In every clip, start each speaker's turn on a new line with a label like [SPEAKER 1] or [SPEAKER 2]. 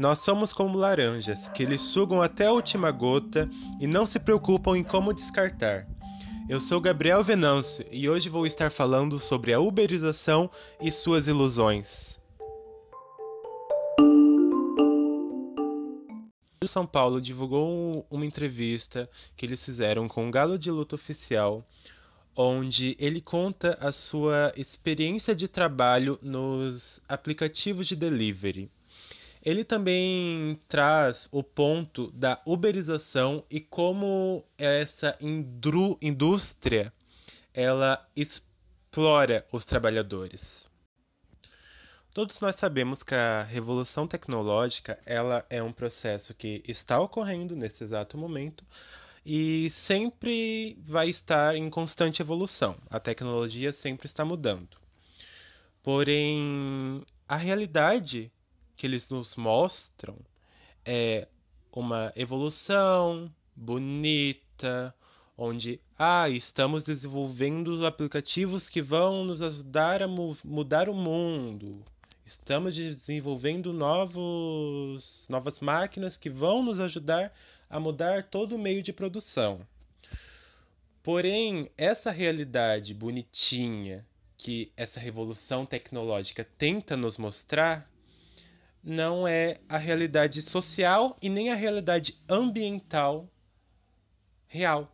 [SPEAKER 1] Nós somos como laranjas, que eles sugam até a última gota e não se preocupam em como descartar. Eu sou Gabriel Venâncio e hoje vou estar falando sobre a uberização e suas ilusões. São Paulo divulgou uma entrevista que eles fizeram com o Galo de Luta Oficial, onde ele conta a sua experiência de trabalho nos aplicativos de delivery. Ele também traz o ponto da uberização e como essa indústria ela explora os trabalhadores. Todos nós sabemos que a revolução tecnológica ela é um processo que está ocorrendo nesse exato momento e sempre vai estar em constante evolução. A tecnologia sempre está mudando. Porém, a realidade que eles nos mostram é uma evolução bonita, onde ah, estamos desenvolvendo aplicativos que vão nos ajudar a mu mudar o mundo. Estamos desenvolvendo novos, novas máquinas que vão nos ajudar a mudar todo o meio de produção. Porém, essa realidade bonitinha que essa revolução tecnológica tenta nos mostrar não é a realidade social e nem a realidade ambiental real.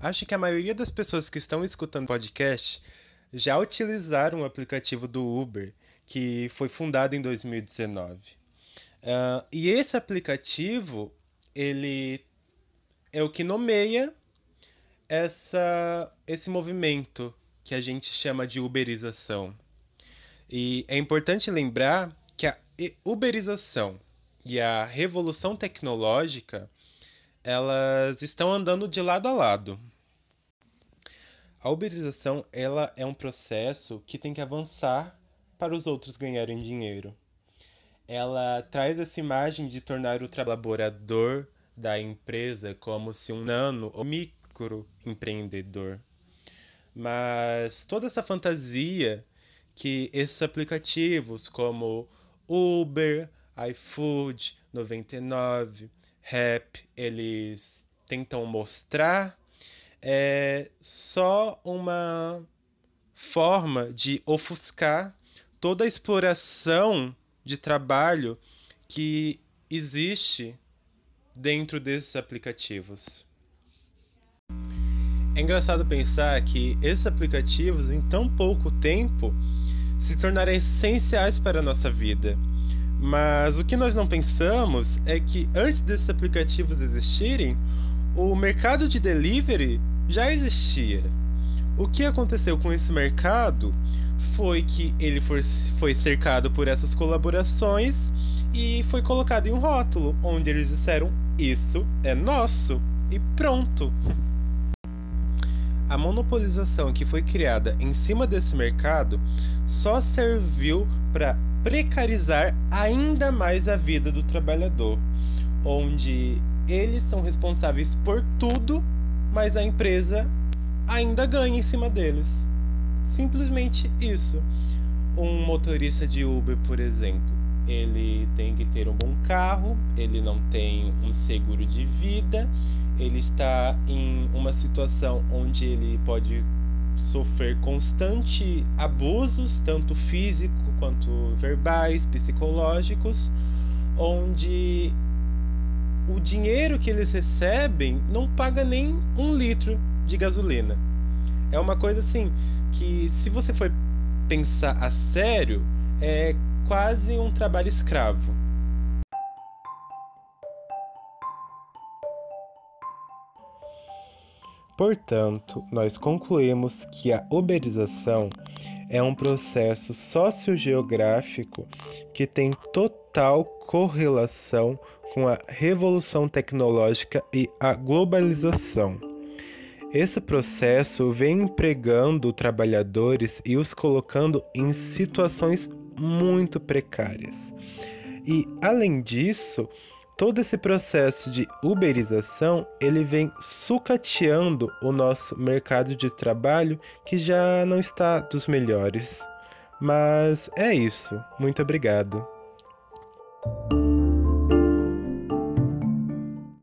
[SPEAKER 1] Acho que a maioria das pessoas que estão escutando podcast já utilizaram o aplicativo do Uber, que foi fundado em 2019. Uh, ah, e esse aplicativo, ele é o que nomeia essa, esse movimento que a gente chama de uberização. E é importante lembrar que a uberização e a revolução tecnológica elas estão andando de lado a lado. A uberização ela é um processo que tem que avançar para os outros ganharem dinheiro. Ela traz essa imagem de tornar o colaborador da empresa como se um nano ou micro empreendedor. Mas toda essa fantasia que esses aplicativos como Uber, iFood, 99, Rap, eles tentam mostrar é só uma forma de ofuscar toda a exploração de trabalho que existe dentro desses aplicativos. É engraçado pensar que esses aplicativos, em tão pouco tempo, se tornaram essenciais para a nossa vida. Mas o que nós não pensamos é que antes desses aplicativos existirem, o mercado de delivery já existia. O que aconteceu com esse mercado foi que ele foi cercado por essas colaborações e foi colocado em um rótulo, onde eles disseram: Isso é nosso, e pronto. A monopolização que foi criada em cima desse mercado só serviu para precarizar ainda mais a vida do trabalhador, onde eles são responsáveis por tudo, mas a empresa ainda ganha em cima deles. Simplesmente isso. Um motorista de Uber, por exemplo, ele tem que ter um bom carro, ele não tem um seguro de vida, ele está em uma situação onde ele pode sofrer constante abusos, tanto físico quanto verbais, psicológicos, onde o dinheiro que eles recebem não paga nem um litro de gasolina. É uma coisa assim que, se você for pensar a sério, é quase um trabalho escravo. Portanto, nós concluímos que a uberização é um processo sociogeográfico que tem total correlação com a revolução tecnológica e a globalização. Esse processo vem empregando trabalhadores e os colocando em situações muito precárias. E além disso, todo esse processo de uberização, ele vem sucateando o nosso mercado de trabalho que já não está dos melhores. Mas é isso. Muito obrigado.